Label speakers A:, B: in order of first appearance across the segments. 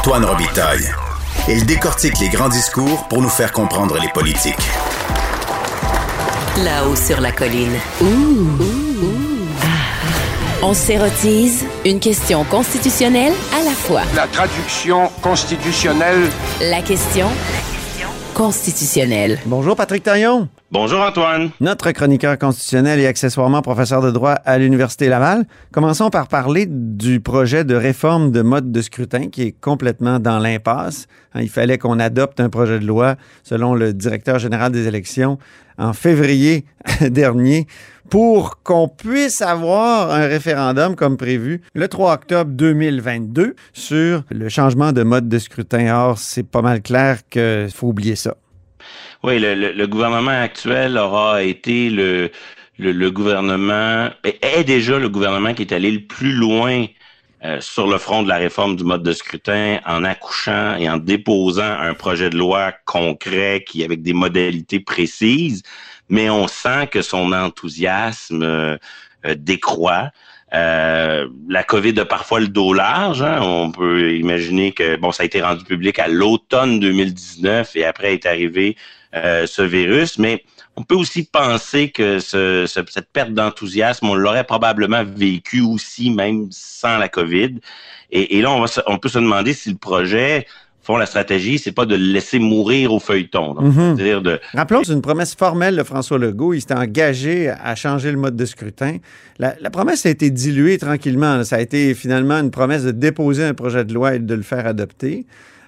A: Antoine Robitaille. Il décortique les grands discours pour nous faire comprendre les politiques.
B: Là-haut sur la colline. On s'érotise une question constitutionnelle à la fois.
C: La traduction constitutionnelle.
B: La question constitutionnelle.
D: Bonjour Patrick Taillon.
E: Bonjour Antoine.
D: Notre chroniqueur constitutionnel et accessoirement professeur de droit à l'Université Laval. Commençons par parler du projet de réforme de mode de scrutin qui est complètement dans l'impasse. Hein, il fallait qu'on adopte un projet de loi, selon le directeur général des élections, en février dernier pour qu'on puisse avoir un référendum comme prévu le 3 octobre 2022 sur le changement de mode de scrutin. Or, c'est pas mal clair qu'il faut oublier ça.
E: Oui, le, gouvernement actuel aura été le, le, gouvernement, est déjà le gouvernement qui est allé le plus loin euh, sur le front de la réforme du mode de scrutin en accouchant et en déposant un projet de loi concret qui avec des modalités précises, mais on sent que son enthousiasme euh, euh, décroît. la COVID a parfois le dos large. Hein. On peut imaginer que bon, ça a été rendu public à l'automne 2019 et après est arrivé euh, ce virus, mais on peut aussi penser que ce, cette perte d'enthousiasme, on l'aurait probablement vécu aussi même sans la COVID. Et, là, on, va, on peut se demander si le projet font la stratégie, c'est pas de le laisser mourir au feuilleton.
D: Mhm. dire de... Rappelons, c'est une promesse formelle de François Legault. Il s'était engagé à changer le mode de scrutin. La, la, promesse a été diluée tranquillement. Ça a été finalement une promesse de déposer un projet de loi et de le faire adopter.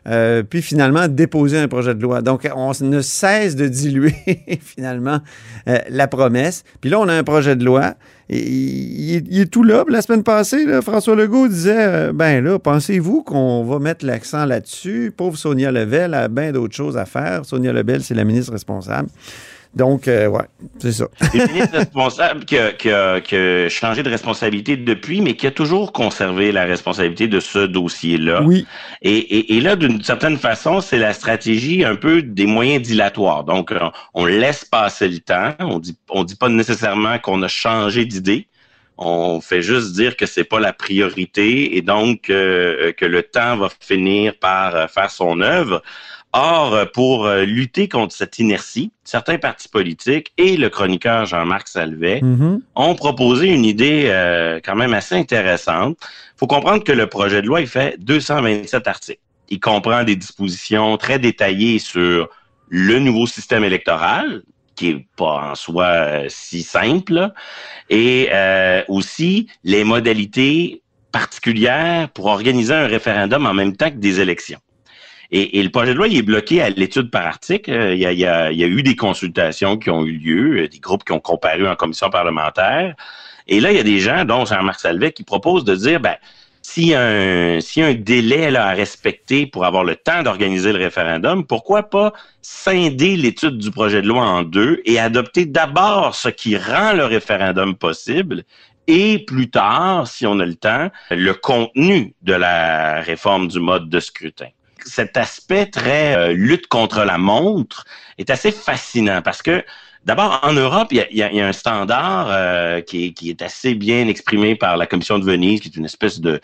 D: Euh, puis finalement déposer un projet de loi. Donc, on ne cesse de diluer finalement euh, la promesse. Puis là, on a un projet de loi. Et, il, est tout là. La semaine passée, François Legault disait euh, Ben là, pensez-vous qu'on va mettre l'accent là-dessus? Pauvre Sonia Lebel a bien d'autres choses à faire. Sonia Lebel, c'est la ministre responsable. Donc, euh, ouais, c'est ça.
E: Le ministre responsable qui a, qui, a, qui a, changé de responsabilité depuis, mais qui a toujours conservé la responsabilité de ce dossier-là.
D: Oui.
E: Et, et, et là, d'une certaine façon, c'est la stratégie un peu des moyens dilatoires. Donc, on, laisse passer le temps. On dit, on dit pas nécessairement qu'on a changé d'idée. On fait juste dire que c'est pas la priorité et donc euh, que le temps va finir par faire son œuvre. Or, euh, pour euh, lutter contre cette inertie, certains partis politiques et le chroniqueur Jean-Marc Salvet mm-hmm. ont proposé une idée euh, quand même assez intéressante. Il faut comprendre que le projet de loi, il fait 227 articles. Il comprend des dispositions très détaillées sur le nouveau système électoral, qui est pas en soi si simple, et aussi les modalités particulières pour organiser un référendum en même temps que des élections. Et, le projet de loi il est bloqué à l'étude par article. Euh, il y, a, eu des consultations qui ont eu lieu, euh, des groupes qui ont comparu en commission parlementaire. Et là, il y a des gens, dont Jean-Marc Salvet, qui proposent de dire, ben, s'il y a un, un délai là, à respecter pour avoir le temps d'organiser le référendum, pourquoi pas scinder l'étude du projet de loi en deux et adopter d'abord ce qui rend le référendum possible et plus tard, si on a le temps, le contenu de la réforme du mode de scrutin? Cet aspect très euh, lutte contre la montre est assez fascinant parce que D'abord, en Europe, il y a, un standard euh, qui, est, assez bien exprimé par la Commission de Venise, qui est une espèce de,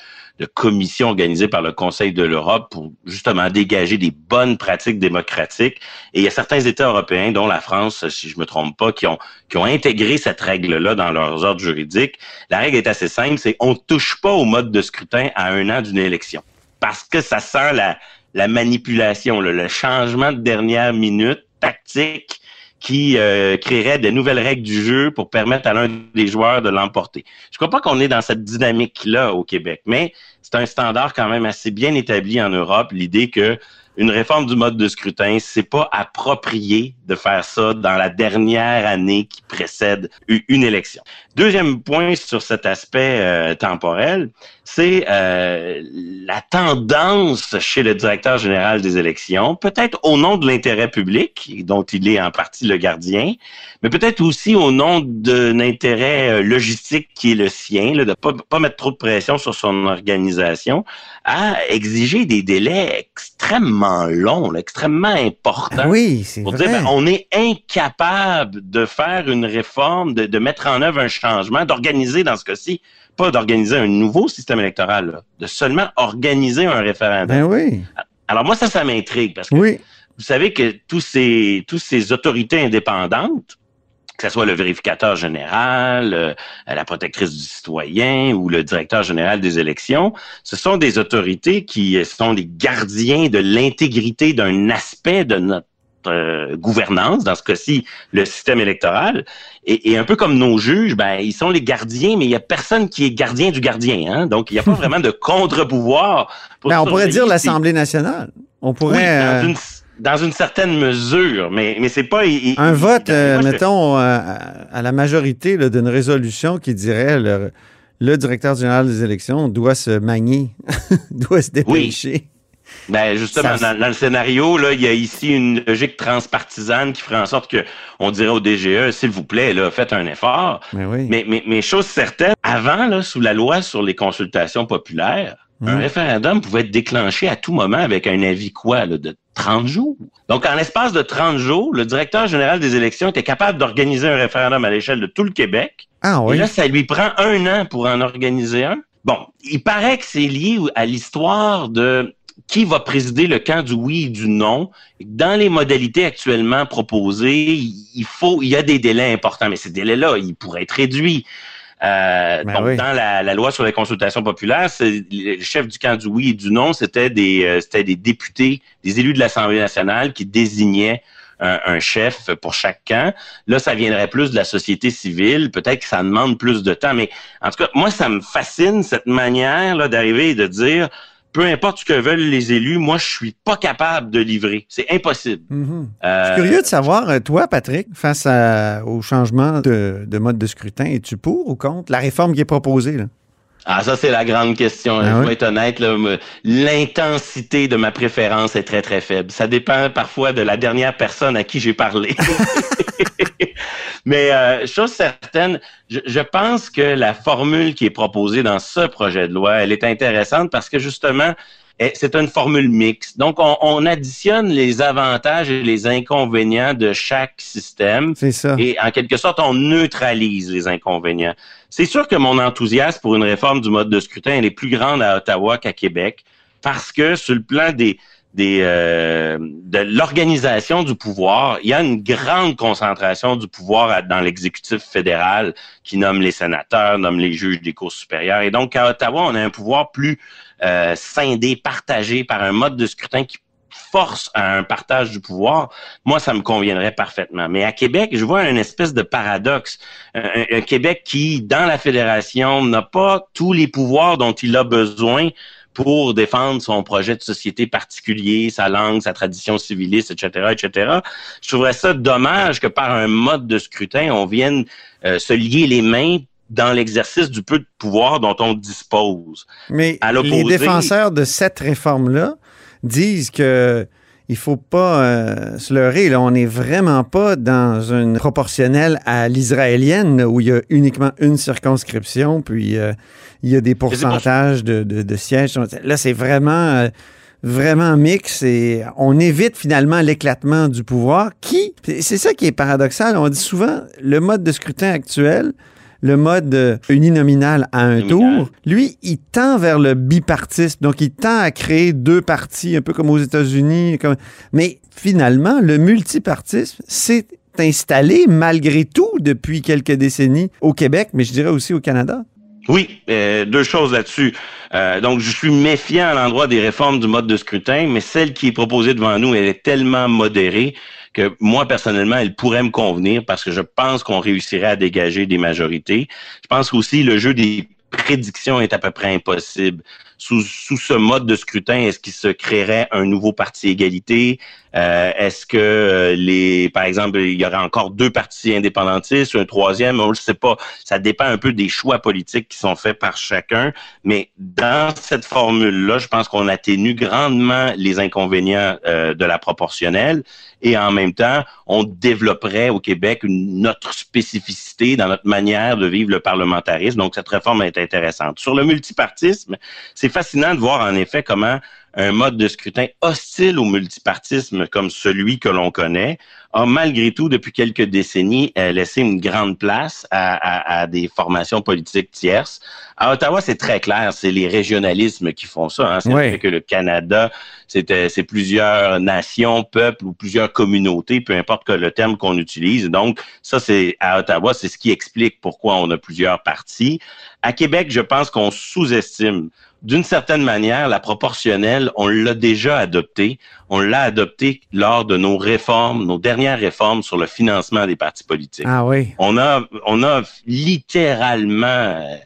E: commission organisée par le Conseil de l'Europe pour justement dégager des bonnes pratiques démocratiques. Et il y a certains États européens, dont la France, si je me trompe pas, qui ont, qui ont intégré cette règle-là dans leurs ordres juridiques. La règle est assez simple, c'est on touche pas au mode de scrutin à un an d'une élection parce que ça sent la, la manipulation, le changement de dernière minute tactique qui euh, créerait de nouvelles règles du jeu pour permettre à l'un des joueurs de l'emporter. Je crois pas qu'on est dans cette dynamique-là au Québec, mais c'est un standard quand même assez bien établi en Europe, l'idée que une réforme du mode de scrutin, c'est pas approprié de faire ça dans la dernière année qui précède une élection. Deuxième point sur cet aspect euh, temporel, c'est euh, la tendance chez le directeur général des élections, peut-être au nom de l'intérêt public, dont il est en partie le gardien, mais peut-être aussi au nom d'un intérêt euh, logistique qui est le sien, là, de pas, pas mettre trop de pression sur son organisation, à exiger des délais extrêmement longs, extrêmement importants.
D: Oui, c'est vrai. Dire, ben,
E: on est incapable de faire une réforme, de, de mettre en œuvre un changement, d'organiser dans ce cas-ci pas d'organiser un nouveau système électoral, là, de seulement organiser un référendum.
D: Ben oui.
E: Alors moi, ça, ça m'intrigue parce que
D: Oui.
E: vous savez que tous ces, tous ces autorités indépendantes, que ce soit le vérificateur général, euh, la protectrice du citoyen ou le directeur général des élections, ce sont des autorités qui sont les gardiens de l'intégrité d'un aspect de notre euh, gouvernance, dans ce cas-ci, le système électoral. Et, et un peu comme nos juges, ben, ils sont les gardiens, mais il y a personne qui est gardien du gardien. Hein? Donc, il n'y a pas vraiment de contre-pouvoir.
D: Ben, on pourrait dire l'Assemblée nationale. On pourrait. euh,
E: dans, une, dans une certaine mesure, mais, mais c'est pas... il-
D: Un vote, euh,
E: moi,
D: mettons, euh, à la majorité d'une résolution qui dirait le, le directeur général des élections doit se manier, doit se dépêcher.
E: Ben justement,
D: Ça-
E: dans, dans le scénario, là, il y a ici une logique transpartisane qui ferait en sorte que on dirait au DGE, s'il vous plaît, là, faites un effort.
D: Mais oui.
E: Mais, mais, mais chose certaine, avant, là, sous la loi sur les consultations populaires, un
D: Mhm.
E: référendum pouvait être déclenché à tout moment avec un avis quoi, là, de 30 jours? Donc, en l'espace de 30 jours, le directeur général des élections était capable d'organiser un référendum à l'échelle de tout le Québec.
D: ah oui.
E: Et là, ça lui prend un an pour en organiser un. Bon, il paraît que c'est lié à l'histoire de qui va présider le camp du oui et du non. Dans les modalités actuellement proposées, il faut, il y a des délais importants, mais ces délais-là, ils pourraient être réduits. Euh,
D: Ben
E: donc,
D: oui.
E: dans la, la loi sur les consultations populaires, le chef du camp du oui et du non, c'était des, euh, c'était des députés, des élus de l'Assemblée nationale qui désignaient un, un chef pour chaque camp. Là, ça viendrait plus de la société civile. Peut-être que ça demande plus de temps, mais en tout cas, moi, ça me fascine cette manière là d'arriver et de dire, peu importe ce que veulent les élus, moi, je suis pas capable de livrer. C'est impossible.
D: Mhm.
E: Euh,
D: Je suis curieux de savoir, euh, toi, Patrick, face à- au changement de, de mode de scrutin, es-tu pour ou contre la réforme qui est proposée? Là?
E: Ah, ça, c'est la grande question.
D: Ah
E: je dois être honnête, l'intensité de ma préférence est très, très faible. Ça dépend parfois de la dernière personne à qui j'ai parlé. Mais euh, chose certaine, je, je pense que la formule qui est proposée dans ce projet de loi, elle est intéressante parce que justement, eh, c'est une formule mixte. Donc, on, on additionne les avantages et les inconvénients de chaque système.
D: C'est ça.
E: Et en quelque sorte, on neutralise les inconvénients. C'est sûr que mon enthousiasme pour une réforme du mode de scrutin elle est plus grande à Ottawa qu'à Québec parce que sur le plan des, euh, de l'organisation du pouvoir, il y a une grande concentration du pouvoir dans l'exécutif fédéral qui nomme les sénateurs, nomme les juges des cours supérieures. Et donc, à Ottawa, on a un pouvoir plus euh, scindé, partagé par un mode de scrutin qui force à un partage du pouvoir, moi, ça me conviendrait parfaitement. Mais à Québec, je vois une espèce de paradoxe. Un Québec qui, dans la fédération, n'a pas tous les pouvoirs dont il a besoin pour défendre son projet de société particulier, sa langue, sa tradition civiliste, etc., etc. Je trouverais ça dommage que par un mode de scrutin, on vienne euh, se lier les mains dans l'exercice du peu de pouvoir dont on dispose.
D: Mais les défenseurs de cette réforme-là disent que il faut pas euh, se leurrer. Là, on n'est vraiment pas dans une proportionnelle à l'israélienne où il y a uniquement une circonscription, puis euh, il y a des
E: pour-
D: pourcentages de, de- de sièges. Là, c'est vraiment, euh, vraiment mix et on évite finalement l'éclatement du pouvoir qui, c'est ça qui est paradoxal. On dit souvent le mode de scrutin actuel le mode euh, uninominal à un tour, lui, il tend vers le bipartisme. Donc, il tend à créer deux partis, un peu comme aux États-Unis. Comme... Mais finalement, le multipartisme s'est installé malgré tout depuis quelques décennies au Québec, mais je dirais aussi au Canada.
E: Oui, euh, deux choses là-dessus. Euh, donc, je suis méfiant à l'endroit des réformes du mode de scrutin, mais celle qui est proposée devant nous, elle est tellement modérée moi, personnellement, elle pourrait me convenir parce que je pense qu'on réussirait à dégager des majorités. Je pense aussi le jeu des prédictions est à peu près impossible. Sous, sous ce mode de scrutin, est-ce qu'il se créerait un nouveau parti égalité? Euh, est-ce que euh, les, par exemple, il y aurait encore deux partis indépendantistes, un troisième, on ne sait pas. Ça dépend un peu des choix politiques qui sont faits par chacun. Mais dans cette formule-là, je pense qu'on atténue grandement les inconvénients euh, de la proportionnelle et en même temps, on développerait au Québec une autre spécificité dans notre manière de vivre le parlementarisme. Donc, cette réforme est intéressante. Sur le multipartisme, c'est fascinant de voir en effet comment un mode de scrutin hostile au multipartisme comme celui que l'on connaît a malgré tout, depuis quelques décennies, euh, laissé une grande place à, des formations politiques tierces. À Ottawa, c'est très clair, c'est les régionalismes qui font ça. Hein. C'est vrai que le Canada, c'est plusieurs nations, peuples ou plusieurs communautés, peu importe que le terme qu'on utilise. Donc, ça, c'est à Ottawa, c'est ce qui explique pourquoi on a plusieurs partis. À Québec, je pense qu'on sous-estime d'une certaine manière, la proportionnelle, on l'a déjà adoptée. On l'a adoptée lors de nos réformes, nos dernières réformes sur le financement des partis politiques.
D: Ah oui.
E: On a, on a littéralement euh,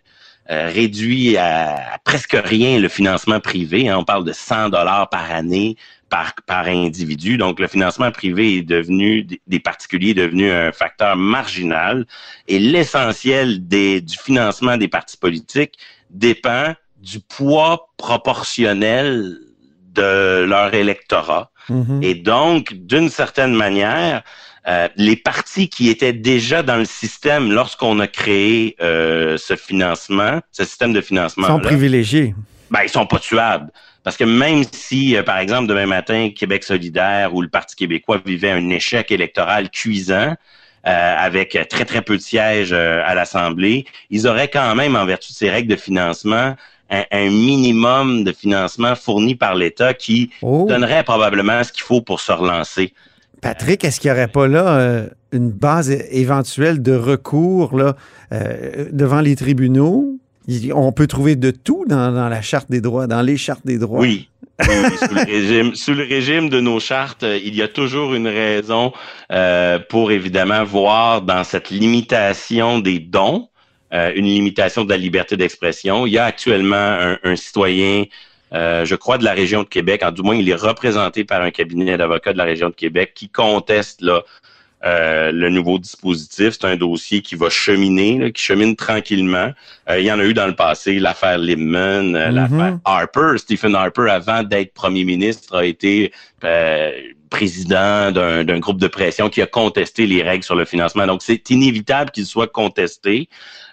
E: euh, réduit à, presque rien le financement privé. Hein. On parle de 100 dollars par année par, par individu. Donc, le financement privé est devenu, des particuliers est devenu un facteur marginal et l'essentiel du financement des partis politiques dépend du poids proportionnel de leur électorat. Mm-hmm. Et donc, d'une certaine manière, euh, les partis qui étaient déjà dans le système lorsqu'on a créé euh, ce financement, ce système de financement,
D: sont privilégiés.
E: Ben, ils sont pas tuables. Parce que même si, euh, par exemple, demain matin, Québec solidaire ou le Parti québécois vivait un échec électoral cuisant, avec très, très peu de sièges à l'Assemblée, ils auraient quand même, en vertu de ces règles de financement, un, minimum de financement fourni par l'État qui oh. donnerait probablement ce qu'il faut pour se relancer.
D: Patrick, est-ce qu'il n'y aurait pas là euh, une base éventuelle de recours là, euh, devant les tribunaux? On peut trouver de tout dans, la charte des droits, dans les chartes des droits.
E: Oui, sous, le régime, sous le régime de nos chartes, euh, il y a toujours une raison pour évidemment voir dans cette limitation des dons euh, une limitation de la liberté d'expression. Il y a actuellement un, citoyen, euh, je crois, de la région de Québec, en du moins il est représenté par un cabinet d'avocats de la région de Québec qui conteste là, euh, le nouveau dispositif. C'est un dossier qui va cheminer, qui chemine tranquillement. il y en a eu dans le passé l'affaire Limman, mm-hmm. l'affaire Harper. Stephen Harper, avant d'être premier ministre, a été président d'un groupe de pression qui a contesté les règles sur le financement. Donc, c'est inévitable qu'il soit contesté.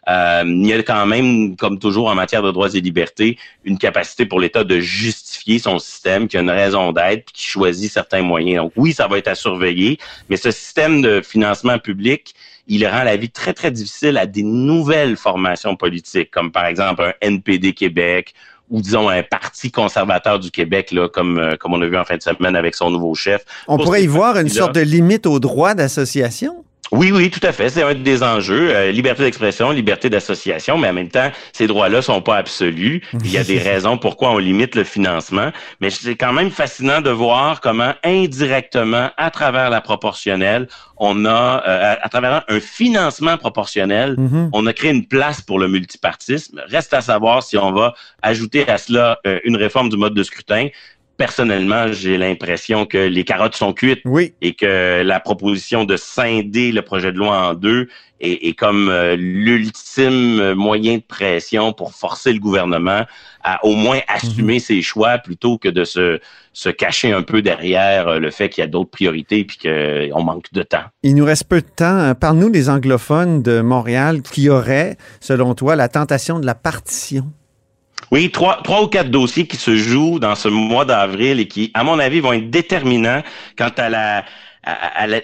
E: Euh, il y a quand même, comme toujours en matière de droits et libertés, une capacité pour l'État de justifier son système, qui a une raison d'être, qui choisit certains moyens. Donc oui, ça va être à surveiller, mais ce système de financement public, il rend la vie très, très difficile à des nouvelles formations politiques, comme par exemple un NPD Québec ou disons un parti conservateur du Québec, là, comme, euh, comme on a vu en fin de semaine avec son nouveau chef.
D: On pourrait y voir une sorte de limite au droit d'association?
E: Oui, oui, tout à fait. C'est un des enjeux. Euh, liberté d'expression, liberté d'association, mais en même temps, ces droits-là sont pas absolus. Il y a des raisons pourquoi on limite le financement. Mais c'est quand même fascinant de voir comment indirectement, à travers la proportionnelle, on a, euh, à, travers un financement proportionnel, mm-hmm. on a créé une place pour le multipartisme. Reste à savoir si on va ajouter à cela euh, une réforme du mode de scrutin personnellement, j'ai l'impression que les carottes sont cuites et que la proposition de scinder le projet de loi en deux est, comme euh, l'ultime moyen de pression pour forcer le gouvernement à au moins assumer mhm. ses choix plutôt que de se, se cacher un peu derrière euh, le fait qu'il y a d'autres priorités et qu'on manque de temps.
D: Il nous reste peu de temps. Parle-nous des anglophones de Montréal qui auraient, selon toi, la tentation de la partition.
E: Oui, trois, trois ou quatre dossiers qui se jouent dans ce mois d'avril et qui, à mon avis, vont être déterminants quant à la,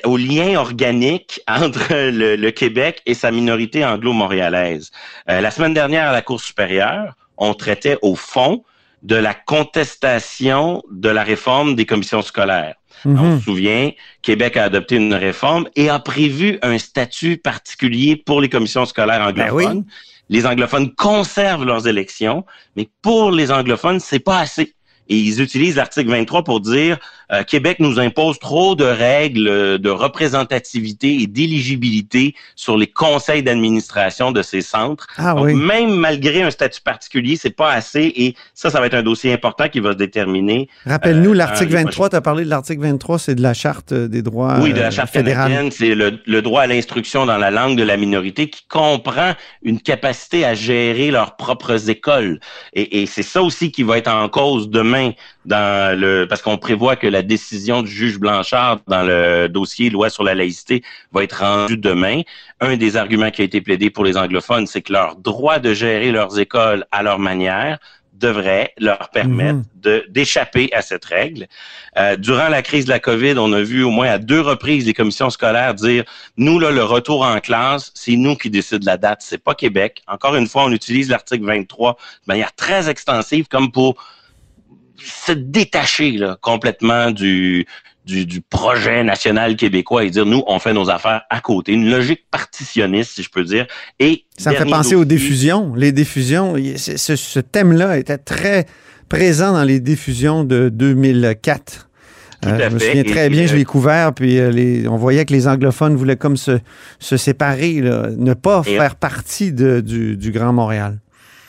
E: au lien organique entre le, Québec et sa minorité anglo-montréalaise. Euh, la semaine dernière, à la Cour supérieure, on traitait au fond de la contestation de la réforme des commissions scolaires. Mhm. On se souvient, Québec a adopté une réforme et a prévu un statut particulier pour les commissions scolaires ben anglophones les anglophones conservent leurs élections, mais pour les anglophones, c'est pas assez. Et ils utilisent l'article 23 pour dire euh, Québec nous impose trop de règles de représentativité et d'éligibilité sur les conseils d'administration de ces centres. Ah Donc, même malgré un statut particulier, c'est pas assez. Et ça, ça va être un dossier important qui va se déterminer.
D: Rappelle-nous, euh, l'article 23, tu as parlé de l'article 23, c'est de la Charte des droits
E: Oui, de la Charte fédérale. C'est le, le, droit à l'instruction dans la langue de la minorité qui comprend une capacité à gérer leurs propres écoles. Et, et c'est ça aussi qui va être en cause demain dans le parce qu'on prévoit que la décision du juge Blanchard dans le dossier loi sur la laïcité va être rendue demain. Un des arguments qui a été plaidé pour les anglophones, c'est que leur droit de gérer leurs écoles à leur manière devrait leur permettre de d'échapper à cette règle. Euh, durant la crise de la COVID, on a vu au moins à deux reprises les commissions scolaires dire nous là le retour en classe, c'est nous qui décident la date, c'est pas Québec. Encore une fois, on utilise l'article 23 de manière très extensive comme pour se détacher là, complètement du, du, du, projet national québécois et dire nous on fait nos affaires à côté. Une logique partitionniste si je peux dire. Et
D: ça me fait penser aux diffusions. Les diffusions ce, ce thème-là était très présent dans les diffusions de 2004 euh, je me souviens très bien, je l'ai couvert, puis euh, les, on voyait que les anglophones voulaient comme se, se séparer, là, ne pas faire partie de, du, du Grand Montréal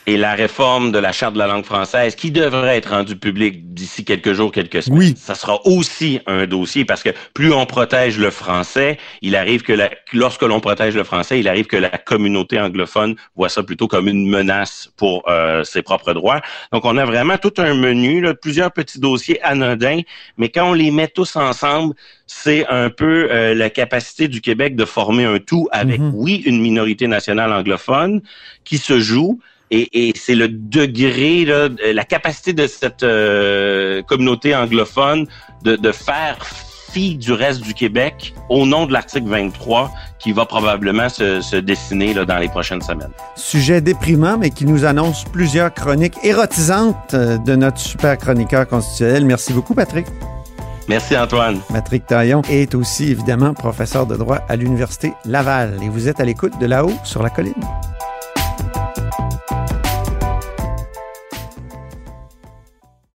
E: et la réforme de la charte de la langue française qui devrait être rendue publique d'ici quelques jours, quelques semaines.
D: Oui.
E: Ça sera aussi un dossier parce que plus on protège le français, il arrive que la, lorsque l'on protège le français, il arrive que la communauté anglophone voit ça plutôt comme une menace pour euh, ses propres droits. Donc on a vraiment tout un menu, là, plusieurs petits dossiers anodins, mais quand on les met tous ensemble, c'est un peu euh, la capacité du Québec de former un tout avec, mm -hmm. oui, une minorité nationale anglophone qui se joue, et, et c'est le degré, là, la capacité de cette euh, communauté anglophone de, de faire fi du reste du Québec au nom de l'article 23 qui va probablement se, se dessiner là, dans les prochaines semaines.
D: Sujet déprimant, mais qui nous annonce plusieurs chroniques érotisantes euh, de notre super chroniqueur constitutionnel. Merci beaucoup, Patrick.
E: Merci Antoine.
D: Patrick Taillon est aussi évidemment professeur de droit à l'Université Laval et vous êtes à l'écoute de là-haut sur la colline.